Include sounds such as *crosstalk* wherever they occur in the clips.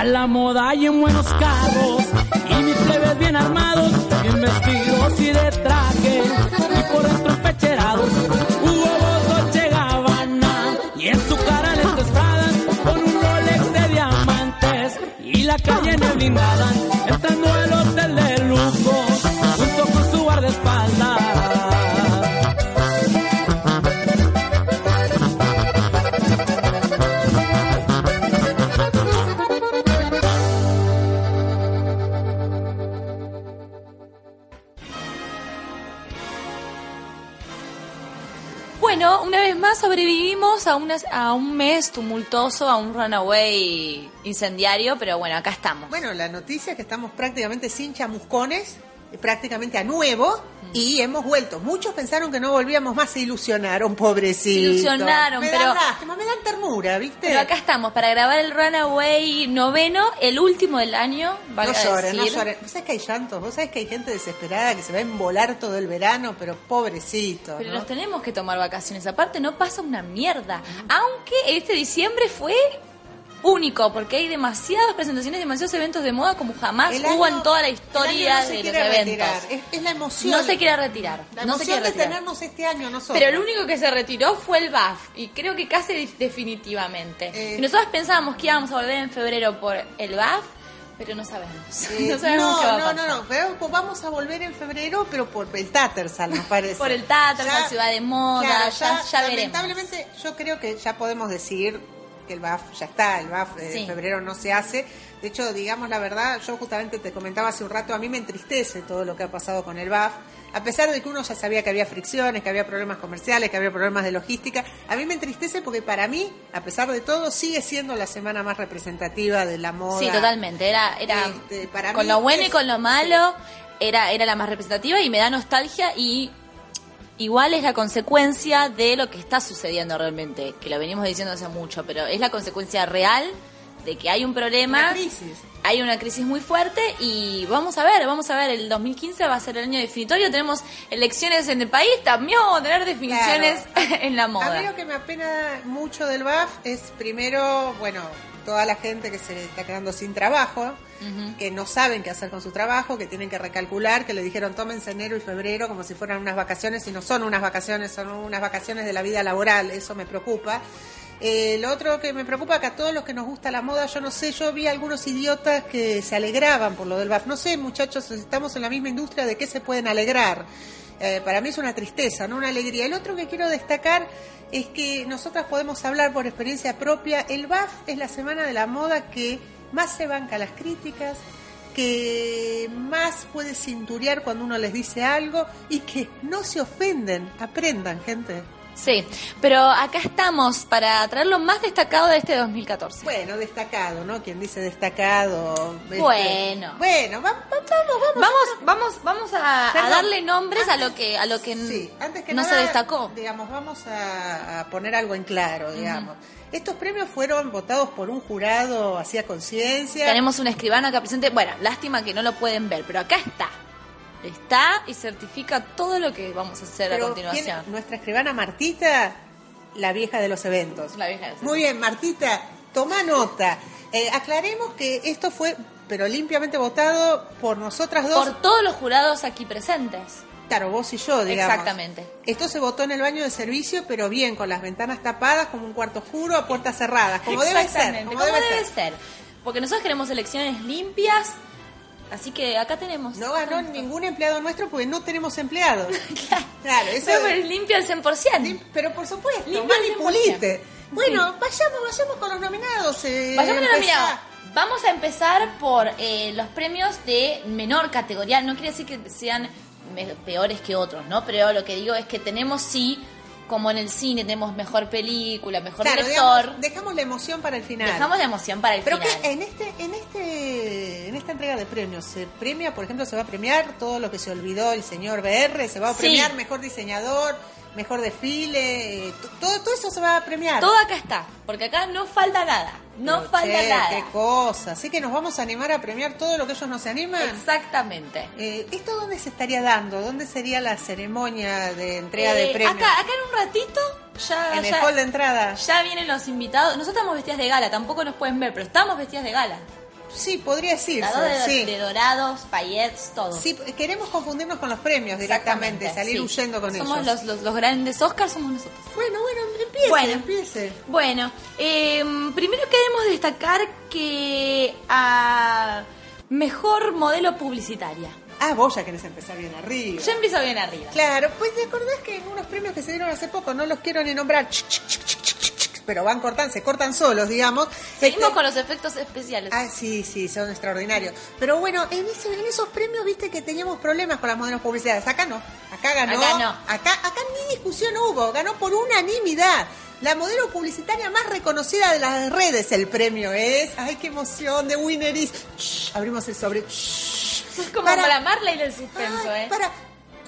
A la moda y en buenos carros, y mis plebes bien armados, bien vestidos y de traje, y por dentro pecherados, Hugo Boss, Dolce Gabbana, y en su cara les espadas, con un Rolex de diamantes, y la calle en el blindada, entrando al hotel de a, una- a un mes tumultuoso, a un runaway incendiario, pero bueno, acá estamos. Bueno, la noticia es que estamos prácticamente sin chamuscones, prácticamente a nuevo, y hemos vuelto. Muchos pensaron que no volvíamos más, se ilusionaron, pobrecitos. Se ilusionaron, me pero- Dan lástima, me dan ternura, ¿viste? Pero acá estamos para grabar el Runaway noveno, el último del año. no lloren, no lloren. Vos sabés que hay llantos, vos sabés que hay gente desesperada que se va a embolar todo el verano, pero pobrecito. Pero ¿no? nos tenemos que tomar vacaciones. Aparte, no pasa una mierda. Aunque este diciembre fue único, porque hay demasiadas presentaciones, demasiados eventos de moda como jamás El hubo año- en toda la historia no de los eventos. Es, es la emoción. No se quiere retirar. La no se quiere de retirar. tenernos este año nosotros. Pero el único que se retiró fue el BAF, y creo que casi de- definitivamente. Eh. y nosotros pensábamos que íbamos a volver en febrero por el BAF, pero no sabemos. Eh, *laughs* no sabemos no, qué va a no, pasar. no, no, pues vamos a volver en febrero, pero por el Tattersall, nos parece. Por el Tattersall, Ya- Ciudad de Moda, claro, ya- ya veremos. Lamentablemente, yo creo que ya podemos decir que el BAF ya está, el BAF de Sí. febrero no se hace. De hecho, digamos la verdad, yo justamente te comentaba hace un rato, a mí me entristece todo lo que ha pasado con el BAF. A pesar de que uno ya sabía que había fricciones, que había problemas comerciales, que había problemas de logística, a mí me entristece porque para mí, a pesar de todo, sigue siendo la semana más representativa de la moda. Sí, totalmente. Era, era Este, para con mí lo bueno y con lo malo, era, era la más representativa y me da nostalgia y igual es la consecuencia de lo que está sucediendo realmente, que lo venimos diciendo hace mucho, pero es la consecuencia real de que hay un problema, Una crisis. hay una crisis muy fuerte y vamos a ver, vamos a ver, el 2015 va a ser el año definitorio, tenemos elecciones en el país, también vamos a tener definiciones *laughs* en la A mí moda. lo que me apena mucho del BAF es primero, bueno, toda la gente que se está quedando sin trabajo, que no saben qué hacer con su trabajo, que tienen que recalcular, que le dijeron tómense enero y febrero como si fueran unas vacaciones y no son unas vacaciones, son unas vacaciones de la vida laboral, eso me preocupa. Eh, lo otro que me preocupa que a todos los que nos gusta la moda, yo no sé, yo vi algunos idiotas que se alegraban por lo del BAF. No sé, muchachos, estamos en la misma industria, ¿de qué se pueden alegrar? Eh, para mí es una tristeza, no una alegría. El otro que quiero destacar es que nosotras podemos hablar por experiencia propia. El BAF es la semana de la moda que más se banca las críticas, que más puede cinturear cuando uno les dice algo y que no se ofenden. Aprendan, gente. Sí, pero acá estamos para traer lo más destacado de este 2014. Bueno, destacado, ¿no? Quien dice destacado. este, Bueno. Bueno, va- va- vamos, vamos. Vamos, vamos, vamos a, a darle nombres a lo que a lo que Sí, antes que no nada, se destacó. Digamos, vamos a, a poner algo en claro, digamos. Estos premios fueron votados por un jurado hacía conciencia. Tenemos un escribano acá presente. Bueno, lástima que no lo pueden ver, pero acá está. Está y certifica todo lo que vamos a hacer pero a continuación. ¿quién? nuestra escribana Martita, la vieja de los eventos. La vieja de los Muy bien, Martita, toma nota. Eh, aclaremos que esto fue, pero limpiamente votado por nosotras dos. Por todos los jurados aquí presentes. Claro, vos y yo, digamos. Exactamente. Esto se votó en el baño de servicio, pero bien, con las ventanas tapadas, como un cuarto oscuro, a puertas cerradas, como debe ser. Exactamente, Como, como debe, debe ser. ser. Porque nosotros queremos elecciones limpias, así que acá tenemos. No ganó ningún empleado nuestro porque no tenemos empleados. *laughs* claro, eso Pero es limpio al 100%. Pero por supuesto, Limpio. 100%. Bueno, vayamos, vayamos con los nominados. eh, Vayamos la empezá. nominada. Vamos a empezar por eh, los premios de menor categoría. No quiere decir que sean peores que otros, ¿no? Pero lo que digo es que tenemos sí como en el cine tenemos mejor película, mejor Claro, director, digamos, dejamos la emoción para el final. dejamos la emoción para el Pero final. que en este, en este, en esta entrega de premios se premia, por ejemplo, se va a premiar todo lo que se olvidó el señor BR, se va a Sí. premiar mejor diseñador, mejor desfile, eh, todo, todo eso se va a premiar. Todo acá está, porque acá no falta nada, no Pero, falta che, nada. Qué cosa. Así que nos vamos a animar a premiar todo lo que ellos nos animan. Exactamente. Eh, ¿Esto dónde se estaría dando? ¿Dónde sería la ceremonia de entrega de Eh, premios? acá, acá en un ratito ya, en el ya, hall de entrada. ya vienen los invitados. Nosotros estamos vestidas de gala, tampoco nos pueden ver, pero estamos vestidas de gala. Sí, podría decirse. De, sí. de dorados, paillettes, todo. Sí, queremos confundirnos con los premios directamente, salir sí. huyendo con somos ellos. Los, los, los grandes Oscars somos nosotros. Bueno, bueno, empiece, Bueno. empiece. Bueno, eh, primero queremos destacar que a mejor modelo publicitaria. Ah, vos ya querés empezar bien arriba. Yo empiezo bien arriba. Claro, pues te acordás que en unos premios que se dieron hace poco, no los quiero ni nombrar, ch, ch, ch, pero van cortando, se cortan solos, digamos. Seguimos Este- con los efectos especiales. Ah, sí, sí, son extraordinarios. Pero bueno, en, ese- en esos premios viste que teníamos problemas con las modelos publicidades. Acá no. Acá ganó. Acá no. Acá, acá ni discusión hubo. Ganó por unanimidad. La modelo publicitaria más reconocida de las redes. El premio es. ¡Ay, qué emoción! De Winneris. Shh, abrimos el sobre. Shh. es como para- para, Marley del suspenso, Ay, ¿eh? Para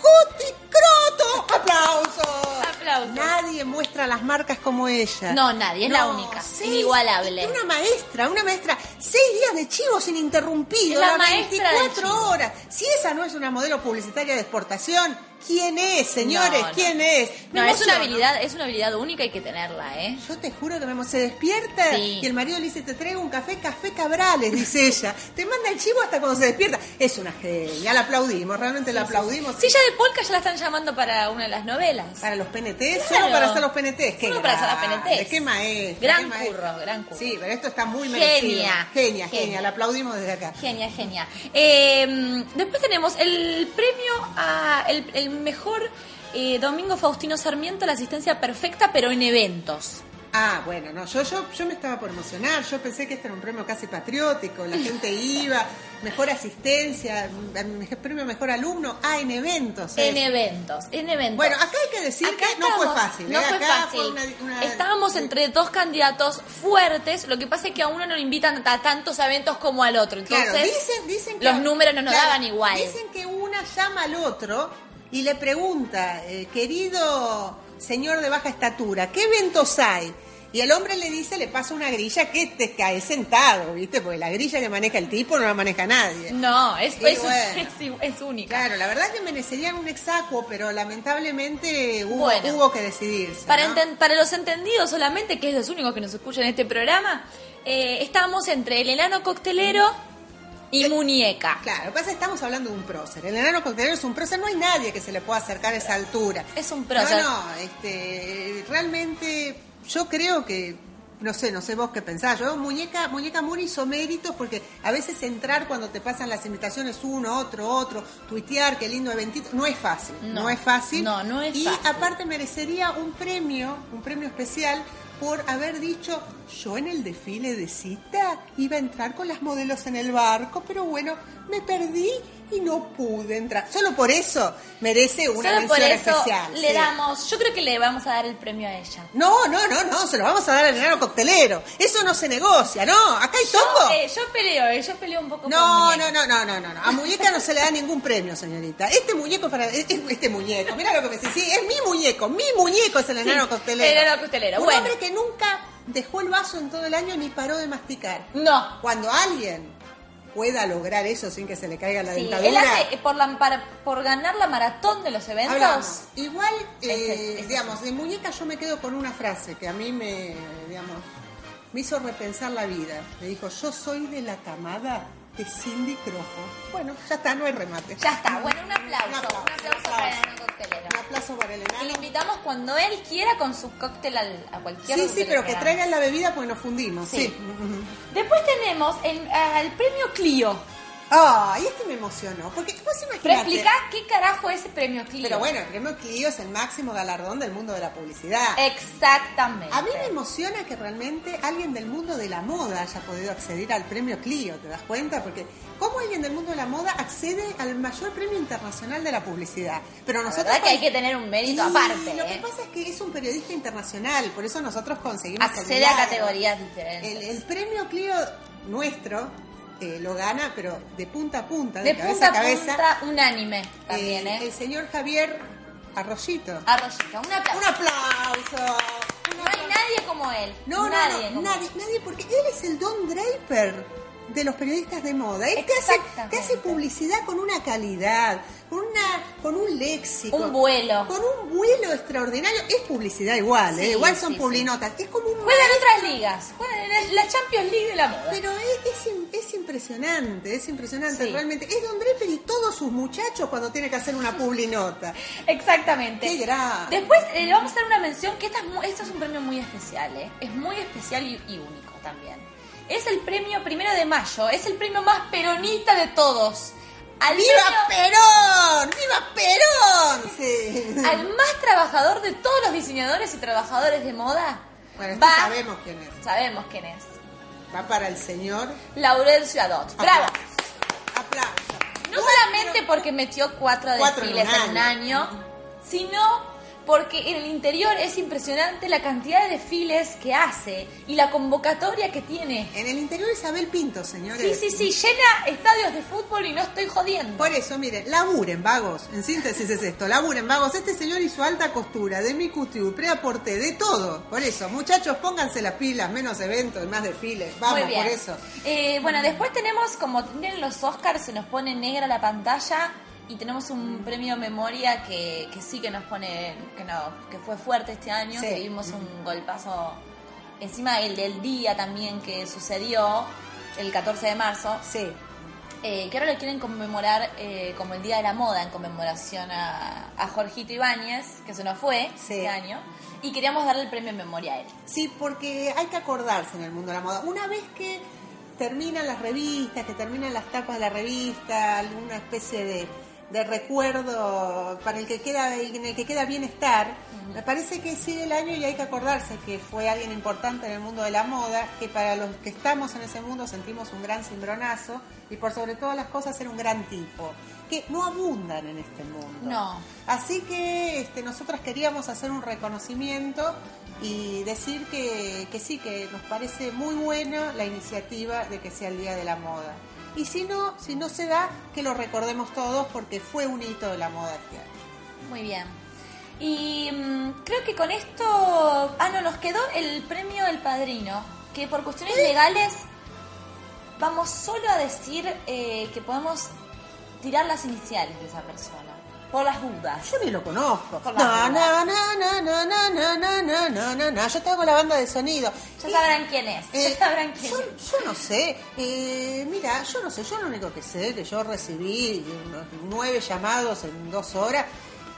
Cuti Croto. ¡Aplausos! Aplausos. Nadie muestra las marcas como ella. No, nadie, es la única, inigualable. Una maestra, una maestra. Seis días de chivo sin interrumpido. Es la las maestra del 24 chivo. horas. Si esa no es una modelo publicitaria de exportación, ¿quién es, señores? No, no. ¿Quién es? Me No, es una habilidad, es una habilidad única, hay que tenerla, ¿eh? Yo te juro que me se despierta Sí. y el marido le dice, te traigo un café, café Cabrales, dice *laughs* ella. Te manda el chivo hasta cuando se despierta. Es una genia, la aplaudimos, realmente la aplaudimos. Sí, ya de Polka ya la están llamando para una de las novelas. Para los Claro. solo para hacer los PNTs. Qué Solo para hacer las PNTs. Qué maestra. Gran qué curro, gran curro. Sí, pero esto está muy Genia. merecido. Genia, genia, Genia. La aplaudimos desde acá. Genia, genia. Eh, después tenemos el premio a el, el mejor eh, Domingo Faustino Sarmiento, la asistencia perfecta, pero en eventos. Ah, bueno, no, yo, yo, yo me estaba por emocionar, yo pensé que este era un premio casi patriótico, la gente iba, mejor asistencia, premio mejor alumno, ah, en eventos. En eventos, en eventos. Bueno, acá hay que decir Acá que no fue fácil. No ¿eh? fue Acá fácil. fue una- una- Estábamos entre dos candidatos fuertes. Lo que pasa es que a uno no lo invitan a tantos eventos como al otro. Entonces, Claro, dicen, dicen que, los números no nos claro, daban igual. Dicen que una llama al otro y le pregunta, eh, querido señor de baja estatura, ¿qué eventos hay? Y el hombre le dice, le pasa una grilla que te cae sentado, ¿viste? Porque la grilla que maneja el tipo no la maneja nadie. No, es, es, bueno. *laughs* es- es única. Claro, la verdad que merecerían un exacuo, pero lamentablemente hubo, Bueno. hubo que decidirse. Para, ¿no? enten- para los entendidos solamente, que es los únicos que nos escuchan en este programa, eh, estábamos entre el enano coctelero y Muñeca. Claro, lo que pasa es que estamos hablando de un prócer. El enano coctelero es un prócer, no hay nadie que se le pueda acercar a esa altura. Es un prócer. No, no, este, realmente yo creo que, no sé, no sé vos qué pensás. Yo, muñeca, muñeca Muri hizo méritos porque a veces entrar cuando te pasan las invitaciones uno, otro, otro, tuitear, qué lindo eventito, no es fácil. No, No, es fácil. no, no es y fácil. aparte merecería un premio, un premio especial por haber dicho, yo en el desfile de cita iba a entrar con las modelos en el barco, pero bueno, me perdí y no pude entrar. Solo por eso merece una Solo por mención eso especial. le sí. damos, yo creo que le vamos a dar el premio a ella. No, no, no, no, se lo vamos a dar al enano coctelero. Eso no se negocia, ¿no? Acá hay Yo, tongo. eh, yo peleo, eh, yo peleo un poco No, por no, no, no, no, no, no. A muñeca no se le da ningún premio, señorita. Este muñeco para es- es- este muñeco, mira lo que me dice, sí, es mi muñeco, mi muñeco es el enano coctelero. el enano coctelero, Un bueno. hombre que nunca dejó el vaso en todo el año ni paró de masticar. No. Cuando alguien pueda lograr eso sin que se le caiga la Sí, dentadura. él hace, eh, por, la, para, por ganar la maratón de los eventos. Hablamos. Igual, eh, digamos, de muñeca yo me quedo con una frase que a mí me, digamos, me hizo repensar la vida. Me dijo, yo soy de la camada de Cindy Crawford. Bueno, ya está, no hay remate. Ya está, bueno, un aplauso. Un Un aplauso, para el coctelero. Para el Y lo invitamos cuando él quiera con su cóctel al- a cualquier Sí, sí, pero que traigan la bebida porque nos fundimos. Sí. Sí. Después tenemos el, premio Clio. Ay, este me emocionó. Porque vos Pero imaginate. explica qué carajo es el premio Clio. Pero bueno, el premio Clio es el máximo galardón del mundo de la publicidad. Exactamente. A mí me emociona que realmente alguien del mundo de la moda haya podido acceder al premio Clio, ¿te das cuenta? Porque ¿cómo alguien del mundo de la moda accede al mayor premio internacional de la publicidad? Pero La nosotros verdad que hay que tener un mérito aparte. Lo que ¿eh? pasa es que es un periodista internacional, por eso nosotros conseguimos Accede a categorías diferentes. El, el premio Clio nuestro eh, lo gana, pero de punta a punta, de, de cabeza punta a cabeza, punta, unánime también, eh, ¿eh? el señor Javier Arroyito. Arroyito, un aplauso. Un aplauso. Un No hay nadie como él. No, nadie no, no, nadie, nadie, porque él es el Don Draper de los periodistas de moda. Él te hace, Exactamente. te hace publicidad con una calidad, con una, con un léxico. Un vuelo. Con un vuelo extraordinario. Es publicidad igual, Sí, ¿eh? igual son sí, publinotas. Es como un Juega en otras ligas. Juega en la- Champions League de la moda. pero es, es, im- es impresionante, es impresionante realmente. Es Don Draper y todos sus muchachos cuando tiene que hacer una publinota. Exactamente. Qué grande. Después eh, le vamos a dar una mención que esta es un premio muy especial, ¿eh? Es muy especial y, y único también. Es el premio primero de mayo, es el premio más peronista de todos. Al, ¡Viva premio- Perón! ¡Viva Perón! Sí. al más trabajador de todos los disolladores y trabajadores de moda. Bueno, este va, sabemos quién es. sabemos quién es. Va para el señor. Laurencio Adot. ¡Bravo! Aplausos. No solamente porque metió cuatro Cuatro en desfiles en un año, sino porque en el interior es impresionante la cantidad de desfiles que hace y la convocatoria que tiene. En el interior Isabel Pinto, señores. Sí, sí, sí, llena estadios de fútbol y no estoy jodiendo. Por eso, miren, laburen, vagos. En síntesis es esto, laburen, vagos. Este señor hizo alta costura, de mi couture, preaporté, de todo. Por eso, muchachos, pónganse las pilas, menos eventos, más desfiles. Vamos, Muy bien. por eso. Eh, bueno, después tenemos, como tienen los Oscars, se nos pone negra la pantalla y tenemos un premio memoria que, que sí que nos pone, que no, que fue fuerte este año, Sí. que vimos un golpazo encima el del día también que sucedió el 14 de marzo, Sí. eh, que ahora lo quieren conmemorar eh, como el Día de la Moda en conmemoración a, a Jorgito Ibáñez, que se nos fue Sí. este año, y queríamos darle el premio en memoria a él. Sí, porque hay que acordarse en el mundo de la moda. Una vez que terminan las revistas, que terminan las tapas de la revista, alguna especie de, de recuerdo para el que queda en el que queda bienestar, me parece que sigue el año y hay que acordarse que fue alguien importante en el mundo de la moda, que para los que estamos en ese mundo sentimos un gran cimbronazo y por sobre todas las cosas era un gran tipo, que no abundan en este mundo. No. Así que este, nosotros queríamos hacer un reconocimiento y decir que, que sí, que nos parece muy buena la iniciativa de que sea el Día de la Moda. Y si no, si no se da, que lo recordemos todos porque fue un hito de la moda este año. Muy bien. Y mm, creo que con esto. Ah, no, nos quedó el premio El Padrino. Que por cuestiones legales vamos solo a decir eh, que podemos tirar las iniciales de esa persona. Por las dudas. Yo ni lo conozco. Por No, las no, no, no, no, no, no, no, no, no, no, no. Yo te hago la banda de sonido. Ya Y- sabrán quién es. Eh, ya sabrán quién yo, es. yo no sé, eh, mira, yo no sé, yo lo único que sé que yo recibí unos nueve llamados en dos horas,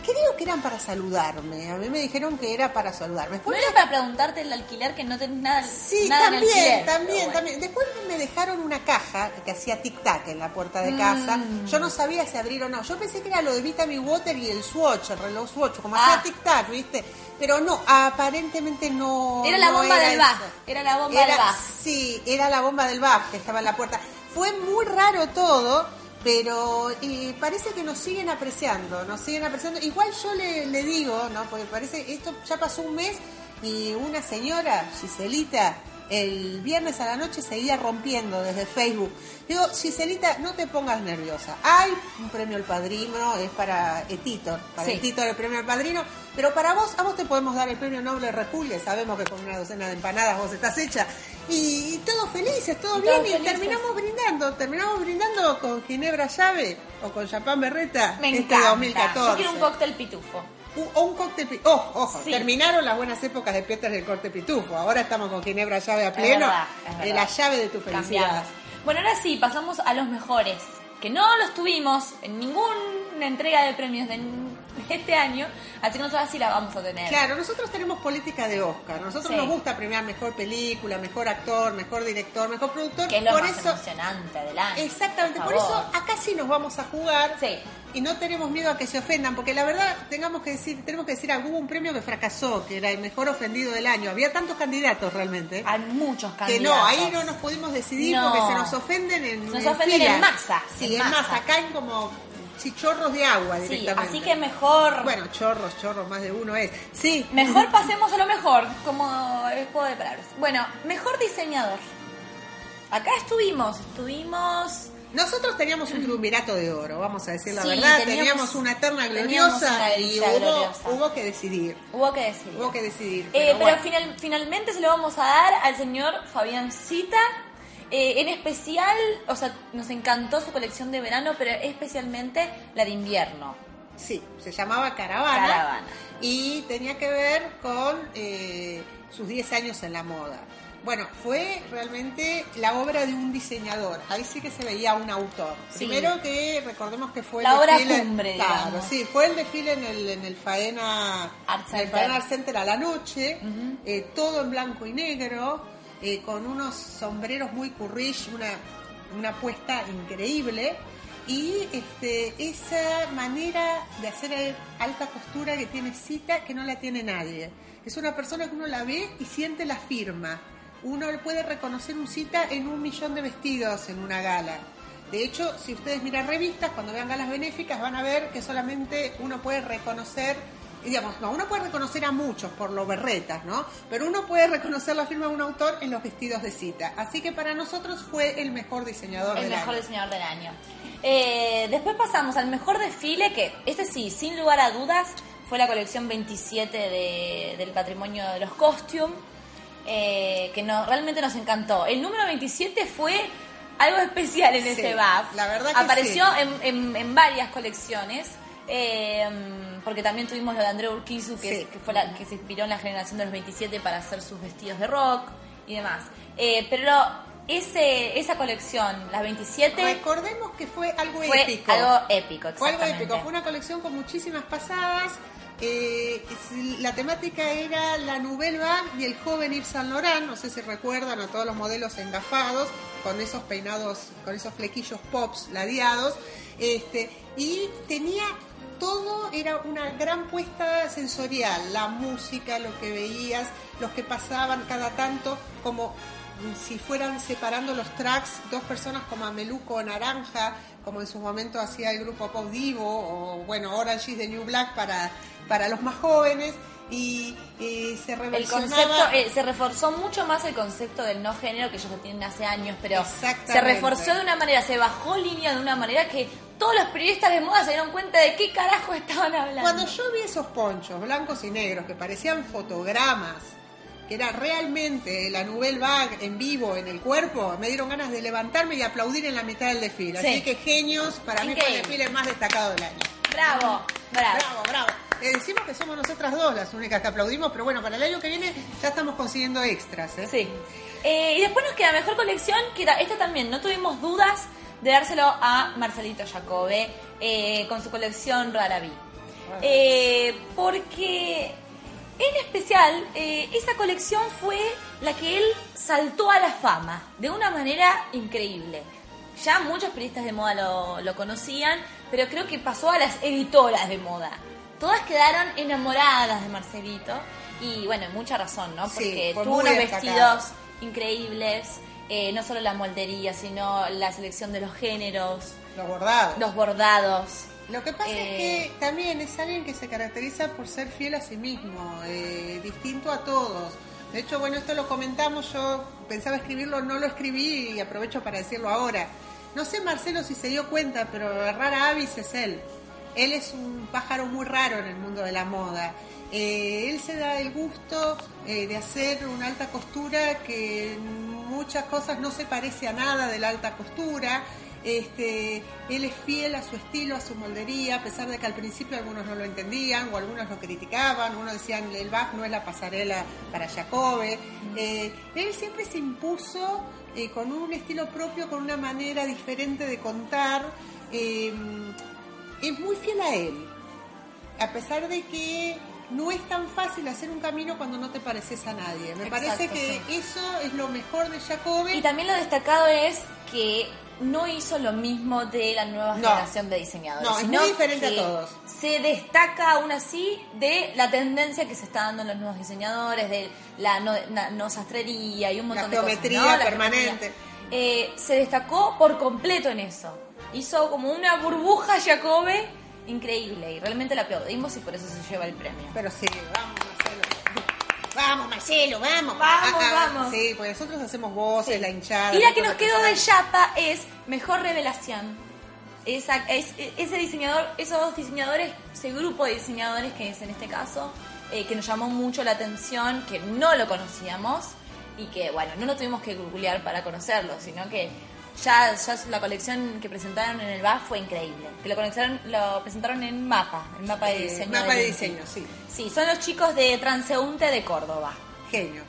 creo que eran para saludarme, a mí me dijeron que era para saludarme. ¿No Después era para preguntarte el alquiler que no tenés nada, Sí, nada en también, alquiler? también, bueno. también. Después me dejaron una caja que hacía tic-tac en la puerta de casa. Mm. Yo no sabía si abrir o no. Yo pensé que era lo de Vitamin Water y el Swatch, el reloj Swatch, como Ah. hacía tic-tac, ¿viste? Pero no, aparentemente no. Era la no bomba del. BAF, era la bomba Era- del BAF. Sí, era la bomba del BAF que estaba en la puerta. Fue muy raro todo, pero eh, parece que nos siguen apreciando, nos siguen apreciando. Igual yo le, le digo, ¿no? Porque parece, esto ya pasó un mes y una señora, Giselita, el viernes a la noche seguía rompiendo desde Facebook. Digo, Giselita, no te pongas nerviosa. Hay un premio al padrino, es para Etitor, para Sí. el premio al padrino, pero para vos, a vos te podemos dar el premio Noble Repulgue, sabemos que con una docena de empanadas vos estás hecha. Y, todos felices, todo Y bien, todos y felices. terminamos brindando, terminamos brindando con Ginebra Llave o con Chapán Berreta Me este encanta. 2014. Yo quiero un cóctel pitufo. U- o un cóctel pi- oh, ojo, Sí. terminaron las buenas épocas de Peters del corte pitufo. Ahora estamos con Ginebra llave a Es pleno. verdad, es eh, verdad. la llave de tu felicidad. Cambiadas. Bueno, ahora sí, pasamos a los mejores. Que no los tuvimos en ninguna entrega de premios de, *laughs* este año, así que nosotros sí la vamos a tener. Claro, nosotros tenemos política de Oscar. Nosotros Sí. nos gusta premiar mejor película, mejor actor, mejor director, mejor productor. Que es lo por más eso, emocionante del año. Exactamente, por, eso acá sí nos vamos a jugar Sí. y no tenemos miedo a que se ofendan, porque la verdad tengamos que decir, tenemos que decir, hubo un premio que fracasó, que era el mejor ofendido del año. Había tantos candidatos realmente. Hay muchos Que candidatos. no, ahí no nos pudimos decidir No. porque se nos ofenden en Se nos en ofenden fila. en masa, Sí, en en masa. masa, caen como chichorros de agua Sí, directamente. así que mejor... Bueno, chorros, chorros, más de uno es. Sí. Mejor pasemos a lo mejor, como el juego de palabras. Bueno, mejor diseñador. Acá estuvimos, estuvimos... Nosotros teníamos un triunvirato de oro, vamos a decir la Sí, verdad. teníamos- Teníamos, una terna teníamos gloriosa una y hubo, gloriosa. hubo que decidir. Hubo que decir. Hubo que decidir. Eh, Pero, final- finalmente se lo vamos a dar al señor Fabián Cita. Eh, en especial, o sea, nos encantó su colección de verano, pero especialmente la de invierno. Sí, se llamaba Caravana, Caravana. y tenía que ver con eh, sus 10 años en la moda. Bueno, fue realmente la obra de un diseñador. Ahí sí que se veía un autor. Sí. Primero que recordemos que fue La el obra desfile. cumbre, Claro, digamos. sí, fue el desfile en el, en el Faena Art en el Center. Faena Art Center a la noche, eh, todo en blanco y negro, eh, con unos sombreros muy currish, una, una puesta increíble. Y este, esa manera de hacer alta costura que tiene cita que no la tiene nadie. Es una persona que uno la ve y siente la firma. Uno puede reconocer un cita en un millón de vestidos en una gala. De hecho, si ustedes miran revistas, cuando vean galas benéficas, van a ver que solamente uno puede reconocer, digamos, no, uno puede reconocer a muchos por lo berretas, ¿no? Pero uno puede reconocer la firma de un autor en los vestidos de cita. Así que para nosotros fue el mejor diseñador El del mejor año. diseñador del año. Eh, después pasamos al mejor desfile, que este sí, sin lugar a dudas, fue la colección 27 de- del patrimonio de los costumes, eh, que no, realmente nos encantó. El número 27 fue algo especial en Sí, ese BAF. la verdad que Apareció sí. en, en- en varias colecciones. eh, porque también tuvimos lo de André Urquizu, que, Sí. es- que fue la que se inspiró en la generación de los 27 para hacer sus vestidos de rock y demás. Eh, pero ese, esa colección, las 27, Recordemos que fue algo fue épico. algo épico, Fue algo épico, fue una colección con muchísimas pasadas. eh, la temática era la Nouvelle Vague y el joven Yves Saint Laurent, no sé si recuerdan a todos los modelos engafados, con esos peinados, con esos flequillos pops ladeados, este, y tenía todo, era una gran puesta sensorial, la música, lo que veías, los que pasaban cada tanto, como si fueran separando los tracks, dos personas como Ameluco Naranja, como en su momento hacía el grupo Pop Divo, o bueno, Orange is the New Black para, para los más jóvenes, y, y se El concepto, eh, se reforzó mucho más el concepto del no género que ellos lo tienen hace años, pero se reforzó de una manera, se bajó línea de una manera que todos los periodistas de moda se dieron cuenta de qué carajo estaban hablando. Cuando yo vi esos ponchos blancos y negros que parecían fotogramas, que era realmente la Nouvelle Vague en vivo en el cuerpo, me dieron ganas de levantarme y aplaudir en la mitad del desfile. Sí. Así que genios, para mí fue el desfile más destacado del año. Bravo, bravo. Bravo, bravo. Le decimos que somos nosotras dos las únicas que aplaudimos, pero bueno, para el año que viene ya estamos consiguiendo extras. ¿eh? Sí. Eh, y después nos queda mejor colección, que esta también. No tuvimos dudas de dárselo a Marcelito Jacobe eh, con su colección Raraví. Eh, porque en especial eh, esa colección fue la que él saltó a la fama de una manera increíble. Ya muchos periodistas de moda lo, lo conocían, pero creo que pasó a las editoras de moda. Todas quedaron enamoradas de Marcelito y bueno, mucha razón, ¿no? Porque tuvo unos destacado. vestidos increíbles, eh, no solo la moldería, sino la selección de los géneros, Los bordados. los bordados. Lo que pasa Eh, es que también es alguien que se caracteriza por ser fiel a sí mismo, eh, distinto a todos. De hecho, bueno, esto lo comentamos, yo pensaba escribirlo, no lo escribí y aprovecho para decirlo ahora. No sé, Marcelo, si se dio cuenta, pero Rara Avis es él. Él es un pájaro muy raro en el mundo de la moda. Eh, él se da el gusto eh, de hacer una alta costura que muchas cosas no se parece a nada de la alta costura. Este, él es fiel a su estilo, a su moldería, a pesar de que al principio algunos no lo entendían o algunos lo criticaban, unos decían el BAF no es la pasarela para Jacobe. Eh, él siempre se impuso eh, con un estilo propio, con una manera diferente de contar. eh, es muy fiel a él. a pesar de que no es tan fácil hacer un camino cuando no te pareces a nadie. Me Exacto, parece que eso es lo mejor de Jacobi. Y también lo destacado es que no hizo lo mismo de la nueva No. generación de diseñadores. No, es sino muy diferente a todos. Se destaca aún así de la tendencia que se está dando en los nuevos diseñadores, de la no, na- no sastrería y un montón de geometría cosas. ¿no? La permanente. Eh, se destacó por completo en eso. Hizo como una burbuja Jacobe increíble y realmente la aplaudimos y por eso se lleva el premio. Pero sí, vamos, Marcelo. Vamos, Marcelo, vamos. Vamos, vamos. Sí, porque nosotros hacemos voces, Sí. la hinchada. Y la que nos quedó de. Yapa es mejor revelación. Esa, es, ese diseñador, esos dos diseñadores, ese grupo de diseñadores que es en este caso, eh, que nos llamó mucho la atención, que no lo conocíamos y que, bueno, no lo tuvimos que googlear para conocerlo, sino que ya, ya la colección que presentaron en el BAF fue increíble. Que lo, conectaron, lo presentaron en Mapa, el mapa de Eh, diseño. mapa de diseño, sí. Sí, son los chicos de Transeúnte de Córdoba. Genios.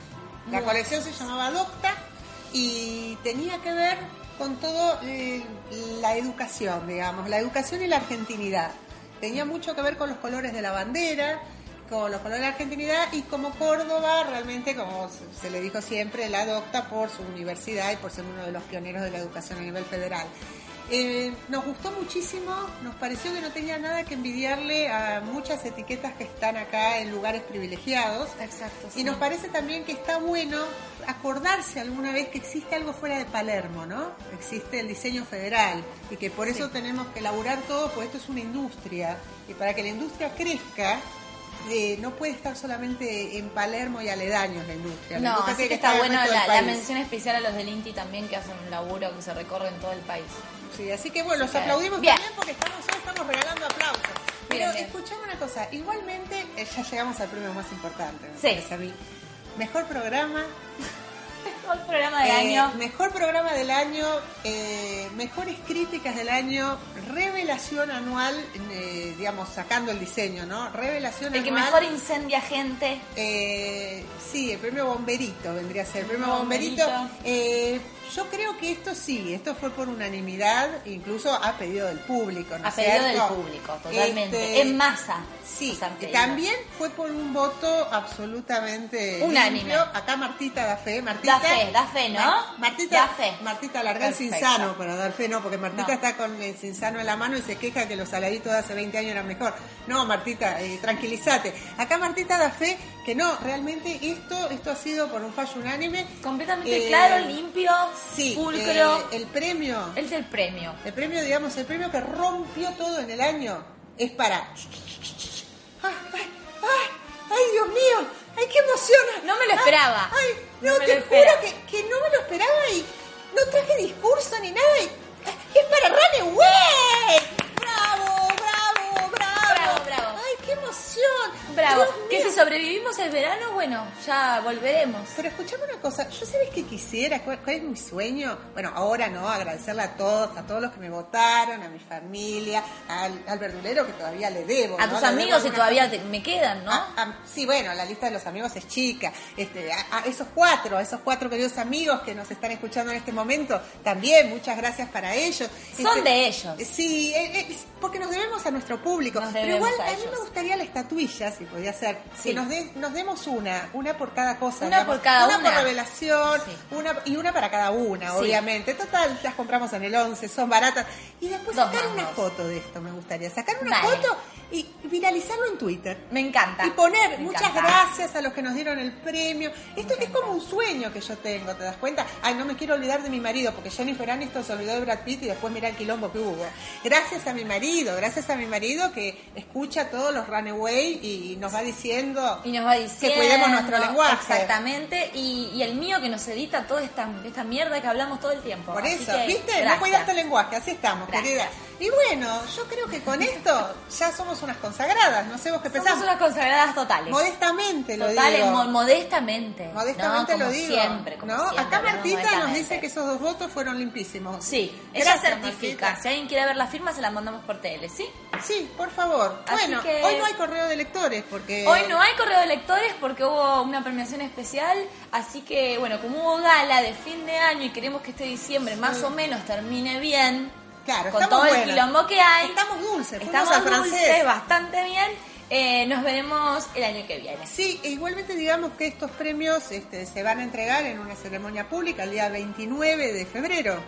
La Muy colección se llamaba Docta y tenía que ver con todo eh, la educación, digamos, la educación y la argentinidad. Tenía mucho que ver con los colores de la bandera, con los colores de la argentinidad y como Córdoba realmente, como se- le dijo siempre, la adopta por su universidad y por ser uno de los pioneros de la educación a nivel federal. Eh, nos gustó muchísimo, nos pareció que no tenía nada que envidiarle a muchas etiquetas que están acá en lugares privilegiados. Exacto. Y nos parece también que está bueno acordarse alguna vez que existe algo fuera de Palermo, ¿no? Existe el diseño federal y que por eso tenemos que elaborar todo, porque esto es una industria y para que la industria crezca eh, no puede estar solamente en Palermo y aledaños la industria. La No, industria así que está bueno la, mención especial a los del INTI también que hacen un laburo que se recorre en todo el país. Sí, así que bueno, los aplaudimos Bien. también porque estamos, hoy estamos regalando aplausos. Pero escuchame una cosa, igualmente eh, ya llegamos al premio más importante, me Sí. parece a mí. Mejor programa, El programa del Eh, año. Mejor programa del año, eh, mejores críticas del año, revelación anual, eh, digamos, sacando el diseño, ¿no? Revelación El que anual. mejor incendia gente. sí, el premio Bomberito vendría a ser. El premio Bomberito. Bomberito. Eh, yo creo que esto sí, esto fue por unanimidad, incluso a pedido del público, ¿no A pedido del público, totalmente. Este, en masa. Sí, también fue por un voto absolutamente Unánime. limpio. Acá Martita da fe. Martita, Da fe, da fe, ¿no? Ma- Martita, Da fe. Martita larga el cinsano para dar fe, no, porque Martita No. está con el cinsano en la mano y se queja que los saladitos de hace 20 años eran mejor. No, Martita, eh, tranquilízate. Acá Martita da fe que no, realmente esto, esto ha sido por un fallo unánime. Completamente Eh, claro, limpio, Sí, pulcro. eh, el premio, es el premio. el premio, digamos, el premio que rompió todo en el año es para. ¡Ay, ay, ay! ¡Ay, Dios mío! ¡Ay, qué emoción! No me lo esperaba. ¡Ay! No, No me te lo juro que, que no me lo esperaba y no traje discurso ni nada. Y, ¡Es para Runaway! Emoción! Bravo. Que si sobrevivimos el verano, bueno, ya volveremos. Pero escuchame una cosa, yo sabes que quisiera, cuál, cuál es mi sueño, bueno, ahora no, agradecerle a todos, a todos los que me votaron, a mi familia, al, al verdulero que todavía le debo. A ¿no? tus Le amigos si todavía te- me quedan, ¿no? A- a- sí, bueno, la lista de los amigos es chica. Este, a, a esos cuatro, a esos cuatro queridos amigos que nos están escuchando en este momento, también muchas gracias para ellos. Son Este, de ellos. Sí, eh, eh, porque nos debemos a nuestro público. Pero igual a a, mí me gustaría la estatuilla, si podía ser, Sí. que nos, de- nos demos una, una por cada cosa. Una por cada una. una. por revelación, Sí. una y una para cada una, Sí. obviamente. Total, las compramos en el 11, son baratas. Y después Dos sacar una foto de esto, me gustaría. Sacar una Dale. foto y viralizarlo en Twitter. Me encanta. Y poner Me muchas encanta. gracias a los que nos dieron el premio. Esto es como un sueño que yo tengo, ¿te das cuenta? Ay, no me quiero olvidar de mi marido, porque Jennifer Aniston se olvidó de Brad Pitt y después mira el quilombo que hubo. Gracias a mi marido, gracias a mi marido que escucha todos los Runaway y nos va diciendo... Y nos va diciendo. cuidemos nuestro lenguaje. Exactamente. Y, y el mío que nos edita toda esta, esta mierda que hablamos todo el tiempo. Por eso, que, ¿viste? gracias. No cuidaste el lenguaje, así estamos, Gracias. querida. Y bueno, yo creo que con esto ya somos unas consagradas, no sé vos qué Somos pensás. unas consagradas totales. Modestamente lo Totales, digo. mo- modestamente. Modestamente No, lo digo. Siempre, como ¿no? siempre, Acá Martita nos dice que esos dos votos fueron limpísimos. Sí, ella Gracias, certifica. Martita. Si alguien quiere ver la firma, se la mandamos por tele, ¿sí? Sí, por favor. Así bueno, que- hoy no hay correo de lectores porque... Hoy no hay correo de lectores porque hubo una premiación especial, así que bueno, como hubo gala de fin de año y queremos que este diciembre más o menos termine bien, Claro, con todo el quilombo que hay, Estamos dulces, estamos francés. dulces, bastante bien, Eh, nos veremos el año que viene. Sí, e igualmente digamos que estos premios este, se van a entregar en una ceremonia pública el día 29 de febrero.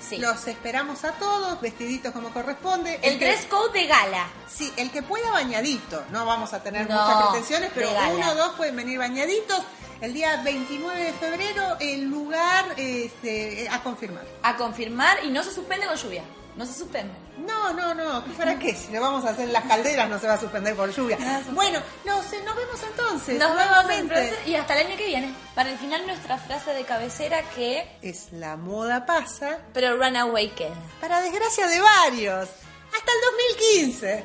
Sí. Los esperamos a todos, vestiditos como corresponde. El que- dress code de gala. Sí, el que pueda bañadito. No vamos a tener No, muchas pretensiones, pero uno o dos pueden venir bañaditos. El día 29 de febrero, el lugar este, a confirmar. A confirmar y no se suspende con lluvia. No se suspende. No, no, no. ¿Para qué? Si lo vamos a hacer en las calderas, no se va a suspender por lluvia. Bueno, nos, eh, nos vemos entonces. Nos vemos en nuevamente. frase- y hasta el año que viene. Para el final nuestra frase de cabecera que... Es la moda pasa, Pero Runaway queda. para desgracia de varios. Hasta el 2015.